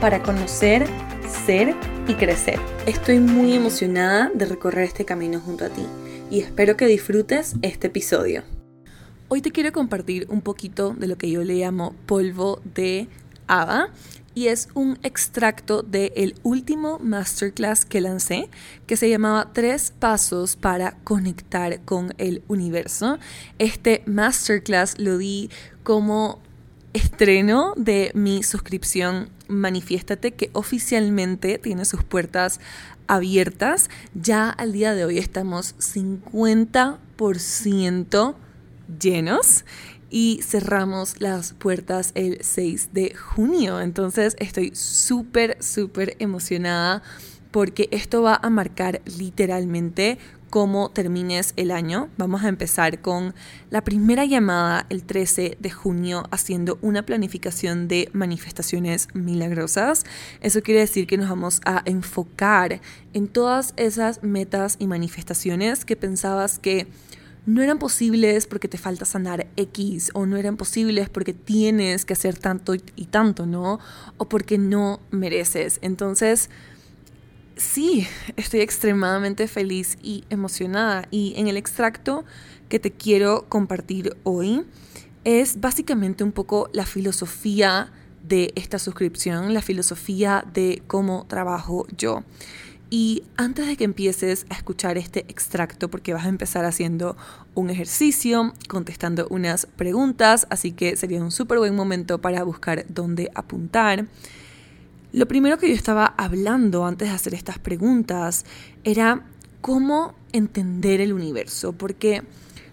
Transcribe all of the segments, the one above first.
para conocer, ser y crecer. Estoy muy emocionada de recorrer este camino junto a ti y espero que disfrutes este episodio. Hoy te quiero compartir un poquito de lo que yo le llamo polvo de haba y es un extracto del último masterclass que lancé que se llamaba Tres Pasos para Conectar con el Universo. Este masterclass lo di como estreno de mi suscripción Manifiéstate que oficialmente tiene sus puertas abiertas. Ya al día de hoy estamos 50% llenos y cerramos las puertas el 6 de junio. Entonces estoy súper, súper emocionada porque esto va a marcar literalmente cómo termines el año. Vamos a empezar con la primera llamada el 13 de junio haciendo una planificación de manifestaciones milagrosas. Eso quiere decir que nos vamos a enfocar en todas esas metas y manifestaciones que pensabas que no eran posibles porque te falta sanar X o no eran posibles porque tienes que hacer tanto y tanto, ¿no? O porque no mereces. Entonces, sí, estoy extremadamente feliz y emocionada. Y en el extracto que te quiero compartir hoy es básicamente un poco la filosofía de esta suscripción, la filosofía de cómo trabajo yo. Y antes de que empieces a escuchar este extracto, porque vas a empezar haciendo un ejercicio, contestando unas preguntas, así que sería un súper buen momento para buscar dónde apuntar. Lo primero que yo estaba hablando antes de hacer estas preguntas era cómo entender el universo, porque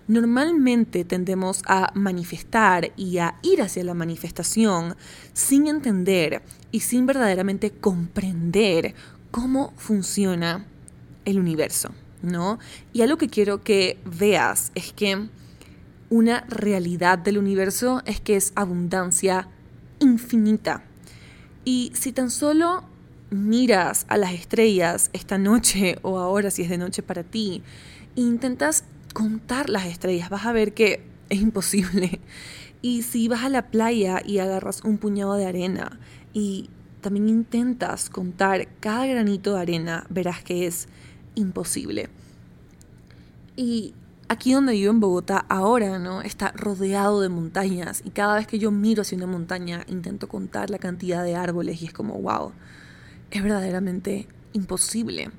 normalmente tendemos a manifestar y a ir hacia la manifestación sin entender y sin verdaderamente comprender cómo funciona el universo, ¿no? Y algo que quiero que veas es que una realidad del universo es que es abundancia infinita. Y si tan solo miras a las estrellas esta noche o ahora si es de noche para ti e intentas contar las estrellas, vas a ver que es imposible. Y si vas a la playa y agarras un puñado de arena y también intentas contar cada granito de arena, verás que es imposible. Y aquí donde vivo en Bogotá ahora, ¿no? Está rodeado de montañas y cada vez que yo miro hacia una montaña intento contar la cantidad de árboles y es como, wow, es verdaderamente imposible.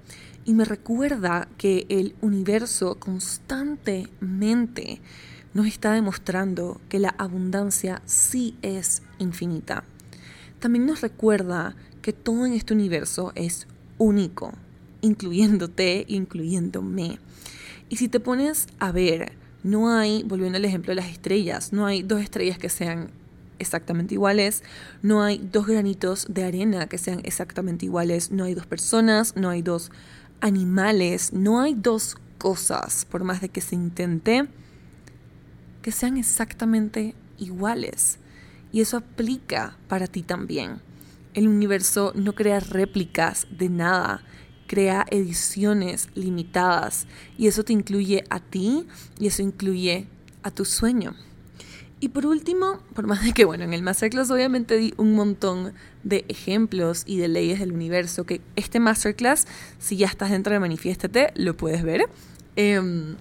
Y me recuerda que el universo constantemente nos está demostrando que la abundancia sí es infinita también nos recuerda que todo en este universo es único, incluyéndote, incluyéndome. Y si te pones a ver, no hay, volviendo al ejemplo de las estrellas, no hay dos estrellas que sean exactamente iguales, no hay dos granitos de arena que sean exactamente iguales, no hay dos personas, no hay dos animales, no hay dos cosas, por más de que se intente, que sean exactamente iguales. Y eso aplica para ti también. El universo no crea réplicas de nada, crea ediciones limitadas. Y eso te incluye a ti y eso incluye a tu sueño. Y por último, por más de que, bueno, en el Masterclass obviamente di un montón de ejemplos y de leyes del universo, que este Masterclass, si ya estás dentro de Manifiéstate, lo puedes ver. Em,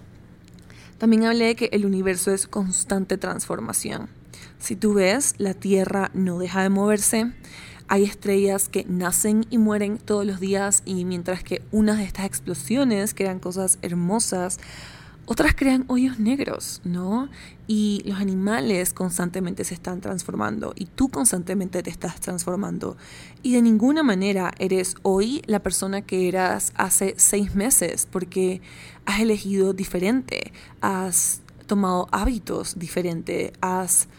también hablé de que el universo es constante transformación. Si tú ves, la Tierra no deja de moverse. Hay estrellas que nacen y mueren todos los días y mientras que unas de estas explosiones crean cosas hermosas, otras crean hoyos negros, ¿no? Y los animales constantemente se están transformando y tú constantemente te estás transformando. Y de ninguna manera eres hoy la persona que eras hace seis meses porque has elegido diferente, has tomado hábitos diferentes, has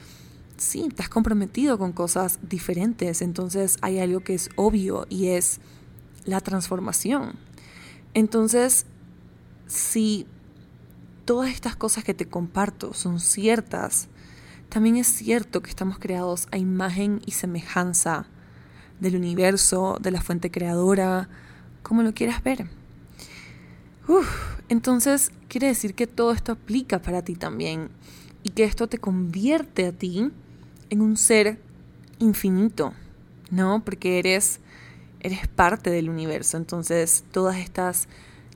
sí, has comprometido con cosas diferentes, entonces hay algo que es obvio y es la transformación. Entonces, si todas estas cosas que te comparto son ciertas, también es cierto que estamos creados a imagen y semejanza del universo, de la fuente creadora, como lo quieras ver. entonces, quiere decir que todo esto aplica para ti también y que esto te convierte a ti en un ser infinito, ¿no? Porque eres, eres parte del universo, entonces todas estas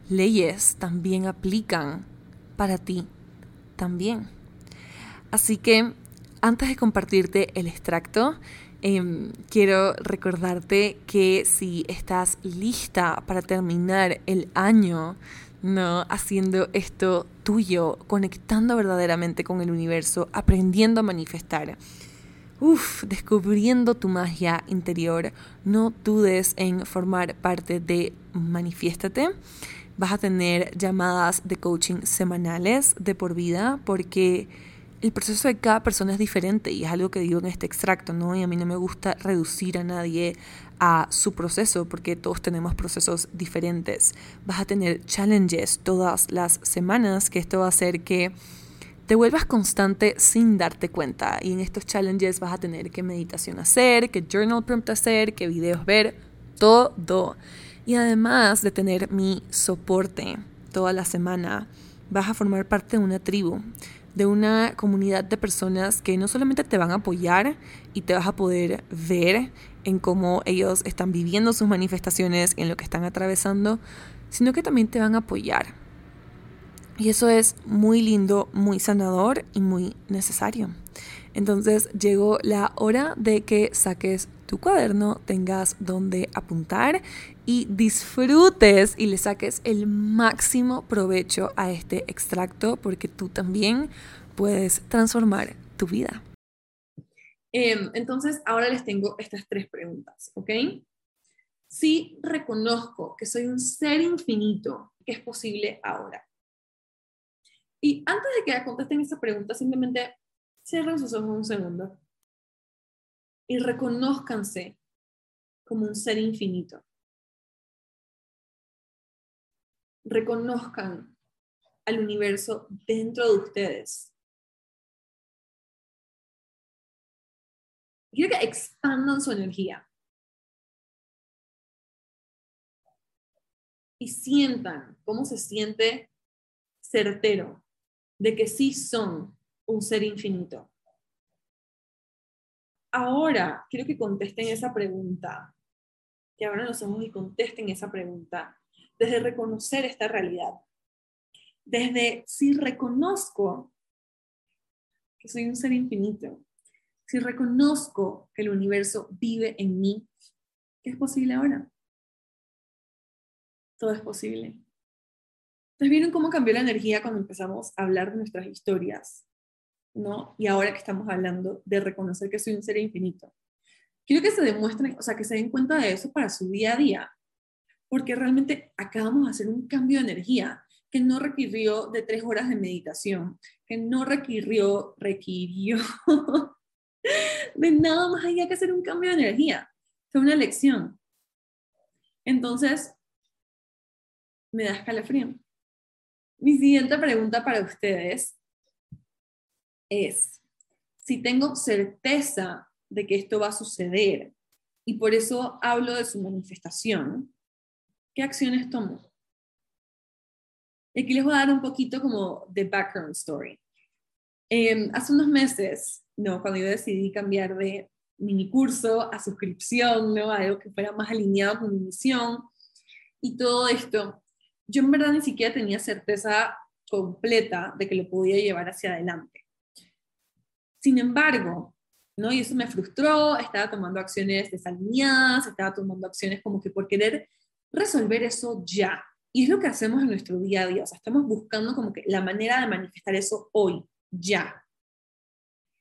leyes también aplican para ti también. Así que antes de compartirte el extracto, em, quiero recordarte que si estás lista para terminar el año, ¿no? Haciendo esto tuyo, conectando verdaderamente con el universo, aprendiendo a manifestar. Uf, descubriendo tu magia interior. No dudes en formar parte de Manifiéstate. Vas a tener llamadas de coaching semanales de por vida porque el proceso de cada persona es diferente y es algo que digo en este extracto, ¿no? Y a mí no me gusta reducir a nadie a su proceso porque todos tenemos procesos diferentes. Vas a tener challenges todas las semanas que esto va a hacer que te vuelvas constante sin darte cuenta. Y en estos challenges vas a tener que meditación hacer, que journal prompt hacer, que videos ver, todo. Y además de tener mi soporte toda la semana, vas a formar parte de una tribu de una comunidad de personas que no solamente te van a apoyar y te vas a poder ver en cómo ellos están viviendo sus manifestaciones, en lo que están atravesando, sino que también te van a apoyar. Y eso es muy lindo, muy sanador y muy necesario. Entonces llegó la hora de que saques tu cuaderno, tengas donde apuntar y disfrutes y le saques el máximo provecho a este extracto porque tú también puedes transformar tu vida. Em, entonces, ahora les tengo estas tres preguntas, ¿ok? Si reconozco que soy un ser infinito, ¿qué es posible ahora? Y antes de que contesten esa pregunta, simplemente cierren sus ojos un segundo y reconózcanse como un ser infinito. reconozcan al universo dentro de ustedes. Quiero que expandan su energía. Y sientan cómo se siente certero de que sí son un ser infinito. Ahora, quiero que contesten esa pregunta, que abran los ojos y contesten esa pregunta desde reconocer esta realidad, desde si reconozco que soy un ser infinito, si reconozco que el universo vive en mí, ¿qué es posible ahora? Todo es posible. Entonces, ¿vieron cómo cambió la energía cuando empezamos a hablar de nuestras historias? ¿No? Y ahora que estamos hablando de reconocer que soy un ser infinito. Quiero que se demuestren, o sea, que se den cuenta de eso para su día a día porque realmente acabamos de hacer un cambio de energía que no requirió de tres horas de meditación, que no requirió, requirió de nada más allá que hacer un cambio de energía. Fue una lección. Entonces, me da escalofrío. Mi siguiente pregunta para ustedes es, si tengo certeza de que esto va a suceder y por eso hablo de su manifestación, ¿Qué acciones tomo? Y aquí les voy a dar un poquito como de background story. Em, hace unos meses, no, cuando yo decidí cambiar de mini curso a suscripción, ¿no? Algo que fuera más alineado con mi misión y todo esto, yo en verdad ni siquiera tenía certeza completa de que lo podía llevar hacia adelante. Sin embargo, ¿no? Y eso me frustró, estaba tomando acciones desalineadas, estaba tomando acciones como que por querer resolver eso ya. Y es lo que hacemos en nuestro día a día. O sea, estamos buscando como que la manera de manifestar eso hoy, ya.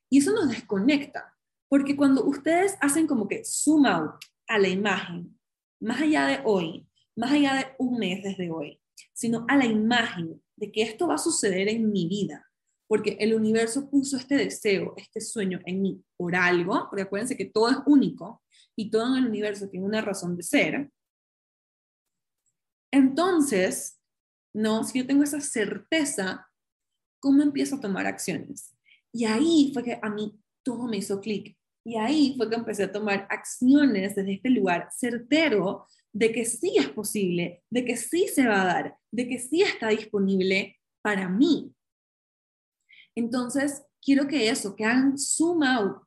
Y eso nos desconecta. Porque cuando ustedes hacen como que zoom out a la imagen, más allá de hoy, más allá de un mes desde hoy, sino a la imagen de que esto va a suceder en mi vida, porque el universo puso este deseo, este sueño en mí por algo, porque acuérdense que todo es único y todo en el universo tiene una razón de ser. Entonces, no, si yo tengo esa certeza, ¿cómo empiezo a tomar acciones? Y ahí fue que a mí todo me hizo clic. Y ahí fue que empecé a tomar acciones desde este lugar certero de que sí es posible, de que sí se va a dar, de que sí está disponible para mí. Entonces, quiero que eso, que hagan zoom out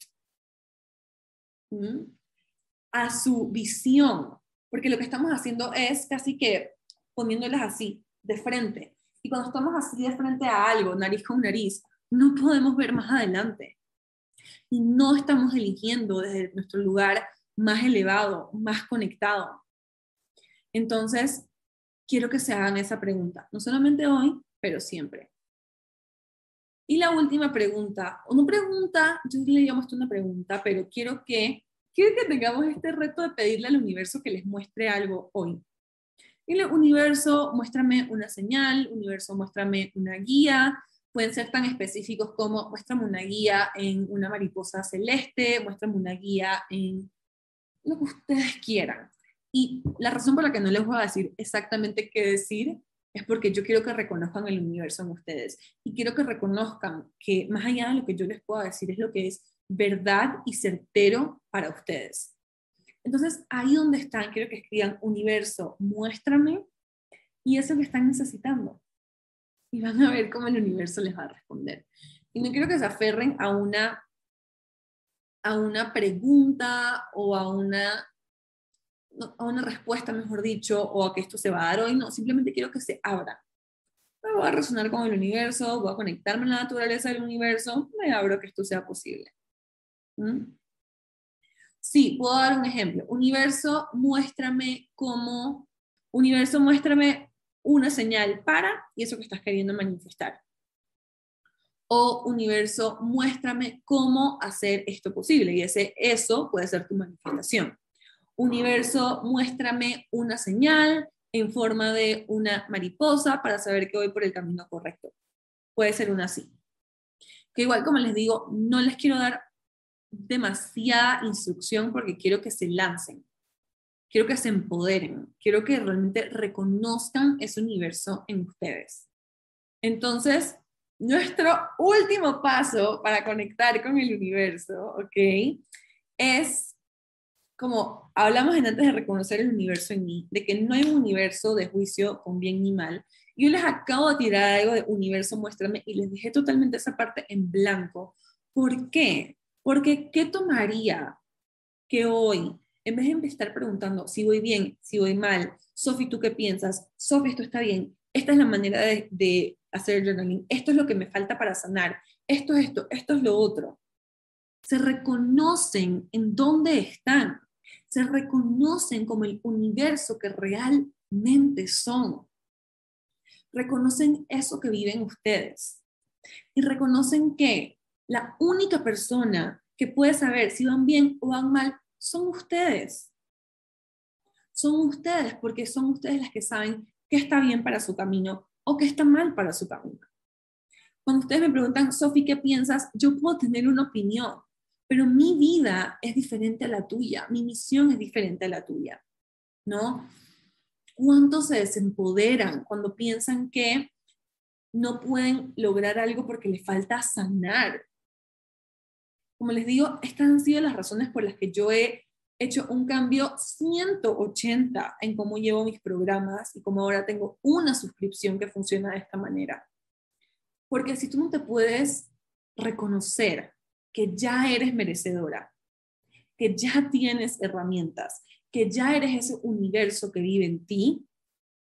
a su visión, porque lo que estamos haciendo es casi que poniéndolas así, de frente. Y cuando estamos así de frente a algo, nariz con nariz, no podemos ver más adelante. Y no estamos eligiendo desde nuestro lugar más elevado, más conectado. Entonces, quiero que se hagan esa pregunta, no solamente hoy, pero siempre. Y la última pregunta, no pregunta, yo le llamo esto una pregunta, pero quiero que, quiero que tengamos este reto de pedirle al universo que les muestre algo hoy. Dile, universo, muéstrame una señal, universo, muéstrame una guía. Pueden ser tan específicos como muéstrame una guía en una mariposa celeste, muéstrame una guía en lo que ustedes quieran. Y la razón por la que no les voy a decir exactamente qué decir es porque yo quiero que reconozcan el universo en ustedes y quiero que reconozcan que más allá de lo que yo les pueda decir es lo que es verdad y certero para ustedes. Entonces, ahí donde están, quiero que escriban universo, muéstrame y eso que están necesitando. Y van a ver cómo el universo les va a responder. Y no quiero que se aferren a una, a una pregunta o a una a una respuesta, mejor dicho, o a que esto se va a dar hoy, no, simplemente quiero que se abra. Me voy a resonar con el universo, voy a conectarme a la naturaleza del universo, me abro que esto sea posible. ¿Mm? Sí, puedo dar un ejemplo. Universo, muéstrame cómo, universo, muéstrame una señal para y eso que estás queriendo manifestar. O universo, muéstrame cómo hacer esto posible y ese eso puede ser tu manifestación universo, muéstrame una señal en forma de una mariposa para saber que voy por el camino correcto. Puede ser una así. Que igual, como les digo, no les quiero dar demasiada instrucción porque quiero que se lancen, quiero que se empoderen, quiero que realmente reconozcan ese universo en ustedes. Entonces, nuestro último paso para conectar con el universo, ¿ok? Es como hablamos en antes de reconocer el universo en mí, de que no hay un universo de juicio con bien ni mal. Yo les acabo de tirar algo de universo, muéstrame, y les dejé totalmente esa parte en blanco. ¿Por qué? Porque ¿qué tomaría que hoy, en vez de estar preguntando si voy bien, si voy mal, Sofi, ¿tú qué piensas? Sofi, esto está bien. Esta es la manera de, de hacer journaling. Esto es lo que me falta para sanar. Esto es esto, esto es lo otro. Se reconocen en dónde están se reconocen como el universo que realmente son. Reconocen eso que viven ustedes. Y reconocen que la única persona que puede saber si van bien o van mal son ustedes. Son ustedes porque son ustedes las que saben qué está bien para su camino o qué está mal para su camino. Cuando ustedes me preguntan, Sofi, ¿qué piensas? Yo puedo tener una opinión, pero mi vida es diferente a la tuya, mi misión es diferente a la tuya, ¿no? ¿Cuántos se desempoderan cuando piensan que no pueden lograr algo porque les falta sanar? Como les digo, estas han sido las razones por las que yo he hecho un cambio 180 en cómo llevo mis programas y cómo ahora tengo una suscripción que funciona de esta manera. Porque si tú no te puedes reconocer que ya eres merecedora, que ya tienes herramientas, que ya eres ese universo que vive en ti,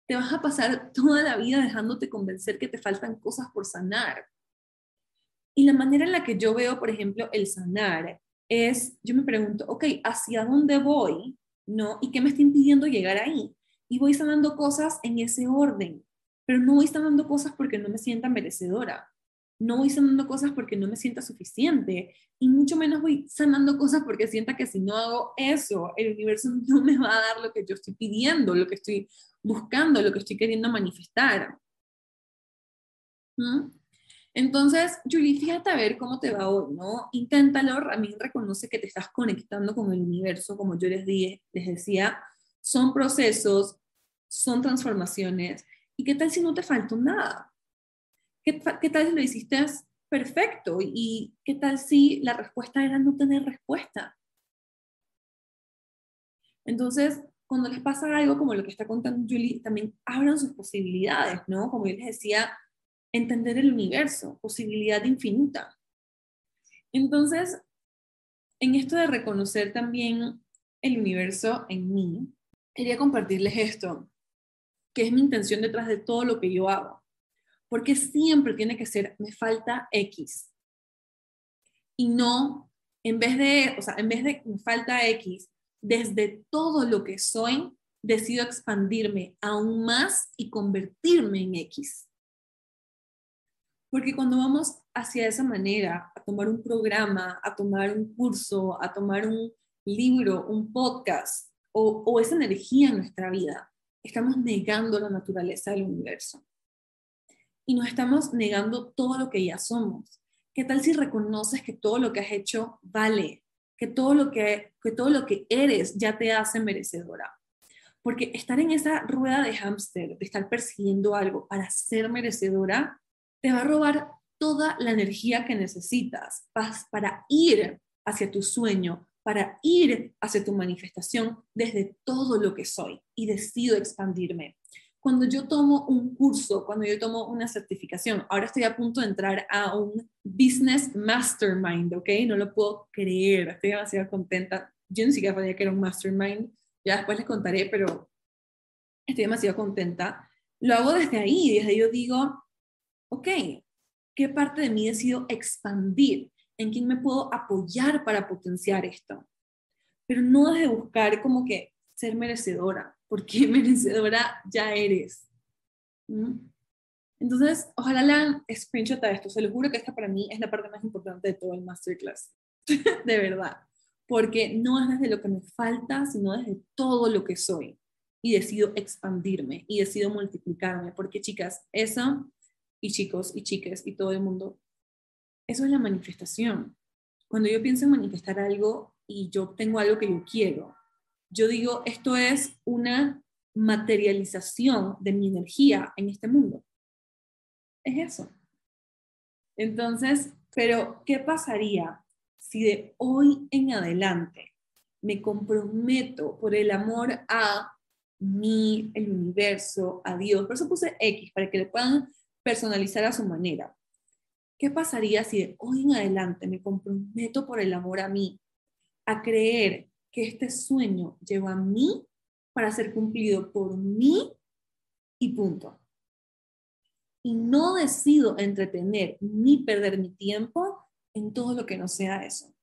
te vas a pasar toda la vida dejándote convencer que te faltan cosas por sanar. Y la manera en la que yo veo, por ejemplo, el sanar es, yo me pregunto, ok, ¿hacia dónde voy? ¿No? ¿Y qué me está impidiendo llegar ahí? Y voy sanando cosas en ese orden, pero no voy sanando cosas porque no me sienta merecedora no voy sanando cosas porque no me sienta suficiente y mucho menos voy sanando cosas porque sienta que si no hago eso, el universo no me va a dar lo que yo estoy pidiendo, lo que estoy buscando, lo que estoy queriendo manifestar. ¿Mm? Entonces, Julie, fíjate a ver cómo te va hoy, ¿no? Inténtalo, también reconoce que te estás conectando con el universo, como yo les, dije, les decía, son procesos, son transformaciones, ¿y qué tal si no te faltó nada? ¿Qué, tal si lo hiciste perfecto? ¿Y qué tal si la respuesta era no tener respuesta? Entonces, cuando les pasa algo como lo que está contando Julie, también abran sus posibilidades, ¿no? Como yo les decía, entender el universo, posibilidad infinita. Entonces, en esto de reconocer también el universo en mí, quería compartirles esto, que es mi intención detrás de todo lo que yo hago. Porque siempre tiene que ser, me falta X. Y no, en vez de, o sea, en vez de me falta X, desde todo lo que soy, decido expandirme aún más y convertirme en X. Porque cuando vamos hacia esa manera, a tomar un programa, a tomar un curso, a tomar un libro, un podcast o, esa energía en nuestra vida, estamos negando la naturaleza del universo. Y nos estamos negando todo lo que ya somos. ¿Qué tal si reconoces que todo lo que has hecho vale? Que todo lo que, que, todo lo que eres ya te hace merecedora. Porque estar en esa rueda de hámster, de estar persiguiendo algo para ser merecedora, te va a robar toda la energía que necesitas para ir hacia tu sueño, para ir hacia tu manifestación desde todo lo que soy y decido expandirme. Cuando yo tomo un curso, cuando yo tomo una certificación, ahora estoy a punto de entrar a un Business Mastermind, ¿ok? No lo puedo creer, estoy demasiado contenta. Yo ni siquiera sabía que era un Mastermind, ya después les contaré, pero estoy demasiado contenta. Lo hago desde ahí, desde ahí yo digo, ok, ¿qué parte de mí decido expandir? ¿En quién me puedo apoyar para potenciar esto? Pero no de buscar como que ser merecedora, porque merecedora ya eres. Entonces, ojalá la screenshot a esto. Se lo juro que esta para mí es la parte más importante de todo el masterclass. de verdad. Porque no es desde lo que me falta, sino desde todo lo que soy. Y decido expandirme y decido multiplicarme. Porque, chicas, eso y chicos y chiques y todo el mundo, eso es la manifestación. Cuando yo pienso en manifestar algo y yo tengo algo que yo quiero, yo digo, esto es una materialización de mi energía en este mundo. Es eso. Entonces, pero ¿qué pasaría si de hoy en adelante me comprometo por el amor a mí, el universo, a Dios? Por eso puse X, para que le puedan personalizar a su manera. ¿Qué pasaría si de hoy en adelante me comprometo por el amor a mí, a creer que este sueño lleva a mí para ser cumplido por mí y punto? Y no decido entretener ni perder mi tiempo en todo lo que no sea eso.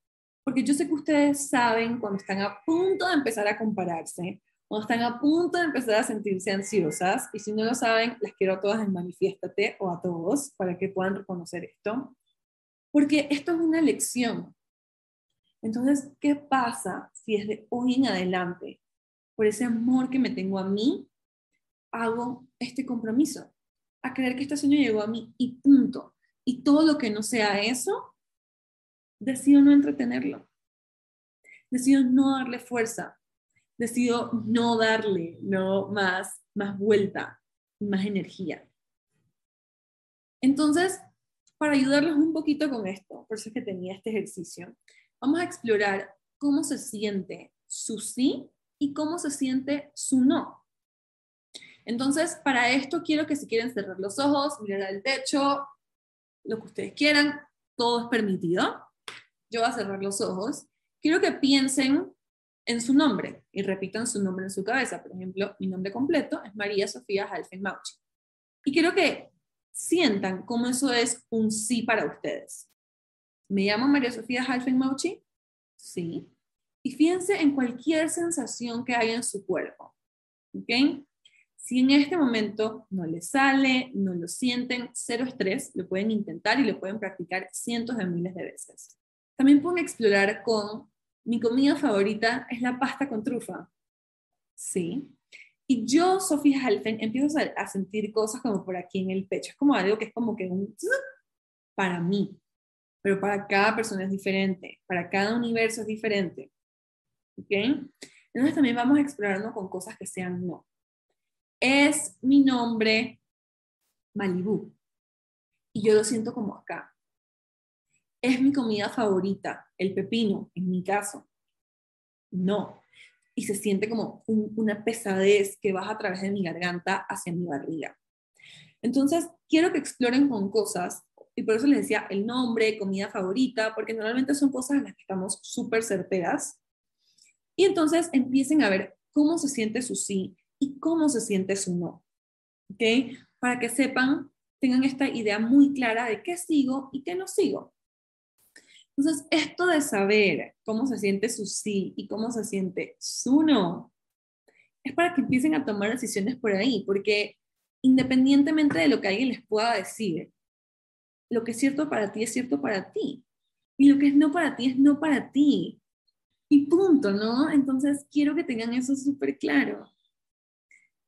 Porque yo sé que ustedes saben cuando están a punto de empezar a compararse, o están a punto de empezar a sentirse ansiosas, y si no lo saben, les quiero a todas en Manifiéstate o a todos para que puedan reconocer esto, porque esto es una lección. Entonces, ¿qué pasa si desde hoy en adelante, por ese amor que me tengo a mí, hago este compromiso? A creer que este sueño llegó a mí y punto. Y todo lo que no sea eso, decido no entretenerlo. Decido no darle fuerza decido no darle no más, más vuelta, más energía. Entonces, para ayudarlos un poquito con esto, por eso es que tenía este ejercicio, vamos a explorar cómo se siente su sí y cómo se siente su no. Entonces, para esto quiero que si quieren cerrar los ojos, mirar al techo, lo que ustedes quieran, todo es permitido. Yo voy a cerrar los ojos. Quiero que piensen en su nombre y repitan su nombre en su cabeza. Por ejemplo, mi nombre completo es María Sofía Halfen Mauchi. Y quiero que sientan cómo eso es un sí para ustedes. ¿Me llamo María Sofía Halfen Mauchi? Sí. Y fíjense en cualquier sensación que haya en su cuerpo. ¿Ok? Si en este momento no les sale, no lo sienten, cero estrés, lo pueden intentar y lo pueden practicar cientos de miles de veces. También pueden explorar con mi comida favorita es la pasta con trufa. Sí. Y yo, Sofía Halfen, empiezo a, sentir cosas como por aquí en el pecho. Es como algo que es como que un... para mí, pero para cada persona es diferente, para cada universo es diferente. ¿Ok? Entonces también vamos explorando con cosas que sean no. Es mi nombre Malibu y yo lo siento como acá. Es mi comida favorita, el pepino, en mi caso. No. Y se siente como una pesadez que baja a través de mi garganta hacia mi barriga. Entonces, quiero que exploren con cosas, y por eso les decía el nombre, comida favorita, porque normalmente son cosas en las que estamos súper certeras. Y entonces empiecen a ver cómo se siente su sí y cómo se siente su no. ¿Ok? Para que sepan, tengan esta idea muy clara de qué sigo y qué no sigo. Entonces, esto de saber cómo se siente su sí y cómo se siente su no, es para que empiecen a tomar decisiones por ahí, porque independientemente de lo que alguien les pueda decir, lo que es cierto para ti es cierto para ti. Y lo que es no para ti es no para ti. Y punto, ¿no? Entonces, quiero que tengan eso súper claro.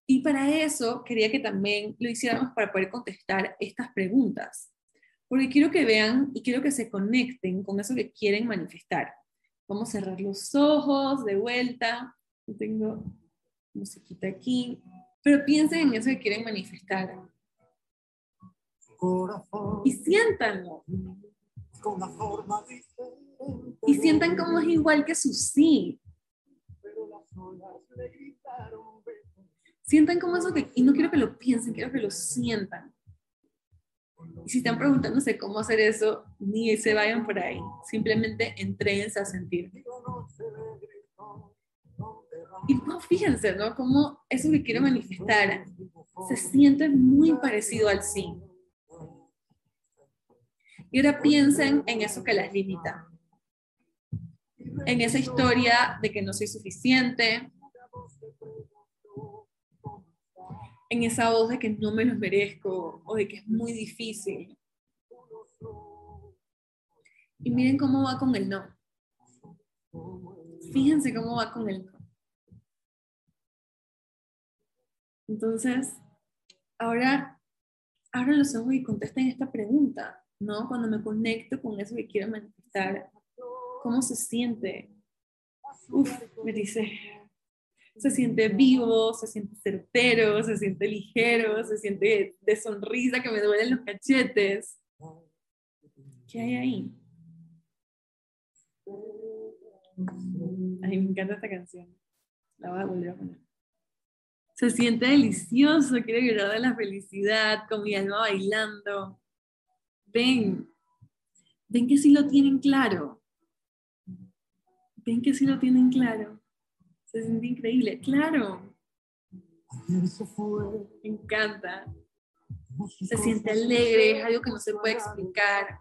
Y para eso quería que también lo hiciéramos para poder contestar estas preguntas porque quiero que vean y quiero que se conecten con eso que quieren manifestar. Vamos a cerrar los ojos de vuelta. Yo tengo musiquita aquí. Pero piensen en eso que quieren manifestar. Y siéntanlo. Y sientan como es igual que su sí. Sientan como eso que, y no quiero que lo piensen, quiero que lo sientan. Y si están preguntándose cómo hacer eso, ni se vayan por ahí. Simplemente entréense a sentir. Y fíjense, ¿no? Cómo eso que quiero manifestar se siente muy parecido al sí. Y ahora piensen en eso que las limita. En esa historia de que no soy suficiente, en esa voz de que no me los merezco o de que es muy difícil. Y miren cómo va con el no. Fíjense cómo va con el no. Entonces, ahora abran los ojos y contesten esta pregunta, ¿no? Cuando me conecto con eso que quiero manifestar, ¿cómo se siente? Uf, me dice, se siente vivo, se siente certero, se siente ligero, se siente de sonrisa que me duelen los cachetes. ¿Qué hay ahí? Ay, me encanta esta canción. La voy a volver a poner. Se siente delicioso, quiero llorar de la felicidad, con mi alma bailando. Ven, ven que sí lo tienen claro. Ven que sí lo tienen claro. Se siente increíble, claro. Me encanta. Se siente alegre, es algo que no se puede explicar.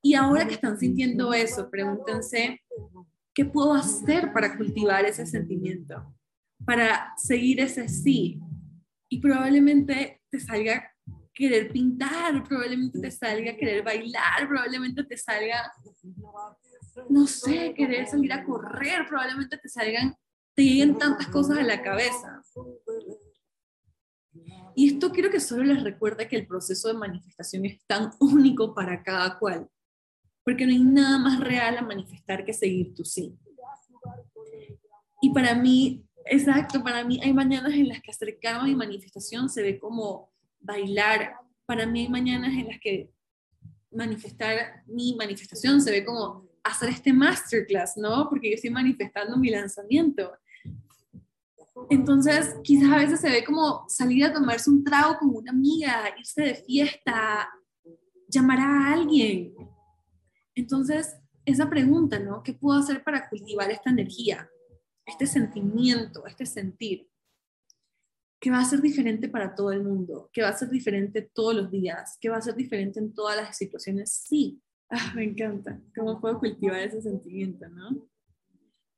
Y ahora que están sintiendo eso, pregúntense, ¿qué puedo hacer para cultivar ese sentimiento? Para seguir ese sí. Y probablemente te salga querer pintar, probablemente te salga querer bailar, probablemente te salga no sé, querer salir a correr, probablemente te salgan, te lleguen tantas cosas a la cabeza. Y esto quiero que solo les recuerde que el proceso de manifestación es tan único para cada cual, porque no hay nada más real a manifestar que seguir tu sí. Y para mí, exacto, para mí hay mañanas en las que acercarme a mi manifestación se ve como bailar. Para mí hay mañanas en las que manifestar mi manifestación se ve como hacer este masterclass, ¿no? Porque yo estoy manifestando mi lanzamiento. Entonces, quizás a veces se ve como salir a tomarse un trago con una amiga, irse de fiesta, llamar a alguien. Entonces, esa pregunta, ¿no? ¿Qué puedo hacer para cultivar esta energía, este sentimiento, este sentir? Que va a ser diferente para todo el mundo, que va a ser diferente todos los días, que va a ser diferente en todas las situaciones, sí, Ah, me encanta. ¿Cómo puedo cultivar ese sentimiento, no?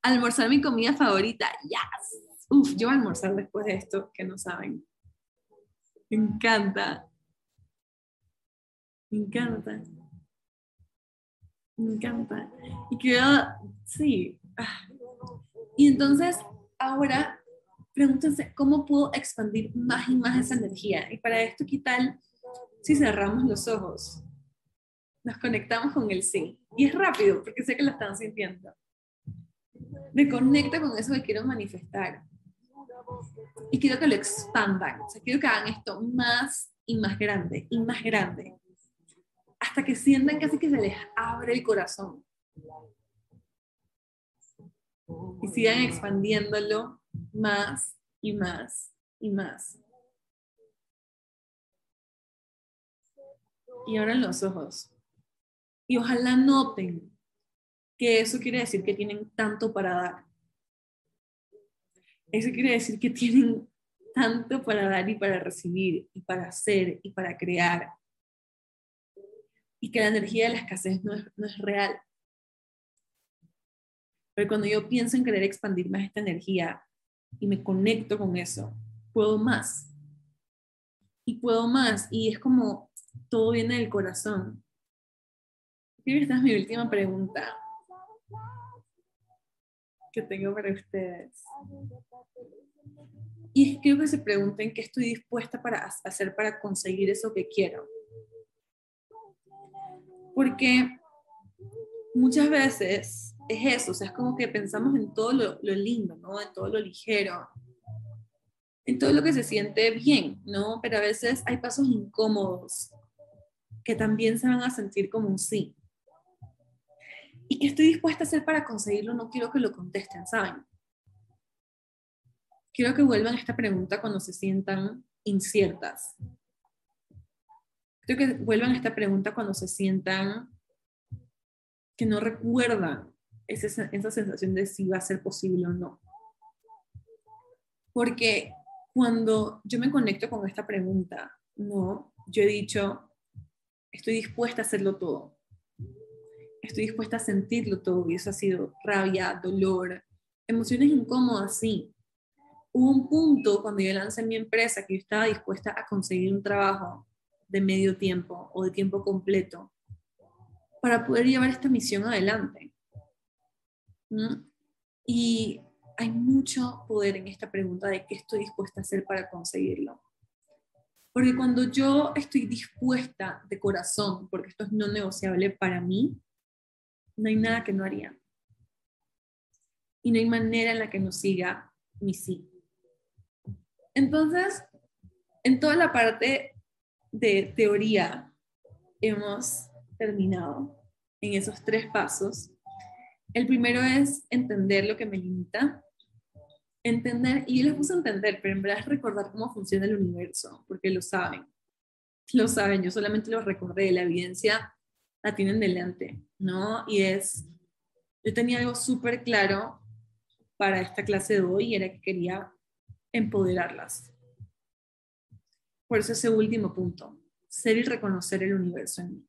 Almorzar mi comida favorita. Yes. Uf, yo voy a almorzar después de esto, que no saben. Me encanta. Me encanta. Me encanta. Y quiero, sí. Ah. Y entonces, ahora, pregúntense, ¿cómo puedo expandir más y más esa energía? Y para esto, ¿qué tal si cerramos los ojos? nos conectamos con el sí. Y es rápido, porque sé que lo están sintiendo. Me conecto con eso que quiero manifestar. Y quiero que lo expandan. O sea, quiero que hagan esto más y más grande, y más grande. Hasta que sientan casi que se les abre el corazón. Y sigan expandiéndolo más y más y más. Y abran los ojos. Y ojalá noten que eso quiere decir que tienen tanto para dar. Eso quiere decir que tienen tanto para dar y para recibir y para hacer y para crear. Y que la energía de la escasez no es, no es real. Pero cuando yo pienso en querer expandir más esta energía y me conecto con eso, puedo más. Y puedo más. Y es como todo viene del corazón. esta es mi última pregunta que tengo para ustedes. Y quiero que se pregunten qué estoy dispuesta para hacer para conseguir eso que quiero. Porque muchas veces es eso, o sea, es como que pensamos en todo lo, lo lindo, ¿no? En todo lo ligero, en todo lo que se siente bien, ¿no? Pero a veces hay pasos incómodos que también se van a sentir como un sí. ¿Y qué estoy dispuesta a hacer para conseguirlo? No quiero que lo contesten, ¿saben? Quiero que vuelvan a esta pregunta cuando se sientan inciertas. Quiero que vuelvan a esta pregunta cuando se sientan que no recuerdan esa, esa sensación de si va a ser posible o no. Porque cuando yo me conecto con esta pregunta, no, yo he dicho, estoy dispuesta a hacerlo todo. Estoy dispuesta a sentirlo todo. Y eso ha sido rabia, dolor, emociones incómodas, sí. Hubo un punto cuando yo lancé mi empresa que yo estaba dispuesta a conseguir un trabajo de medio tiempo o de tiempo completo para poder llevar esta misión adelante. Y hay mucho poder en esta pregunta de qué estoy dispuesta a hacer para conseguirlo. Porque cuando yo estoy dispuesta de corazón, porque esto es no negociable para mí, no hay nada que no haría. Y no hay manera en la que no siga mi sí. Entonces, en toda la parte de teoría hemos terminado en esos tres pasos. El primero es entender lo que me limita, entender, y yo les puse entender, pero en verdad es recordar cómo funciona el universo, porque lo saben, lo saben, yo solamente lo recordé, la evidencia la tienen delante, ¿no? Y es, yo tenía algo súper claro para esta clase de hoy, y era que quería empoderarlas. Por eso ese último punto, ser y reconocer el universo en mí.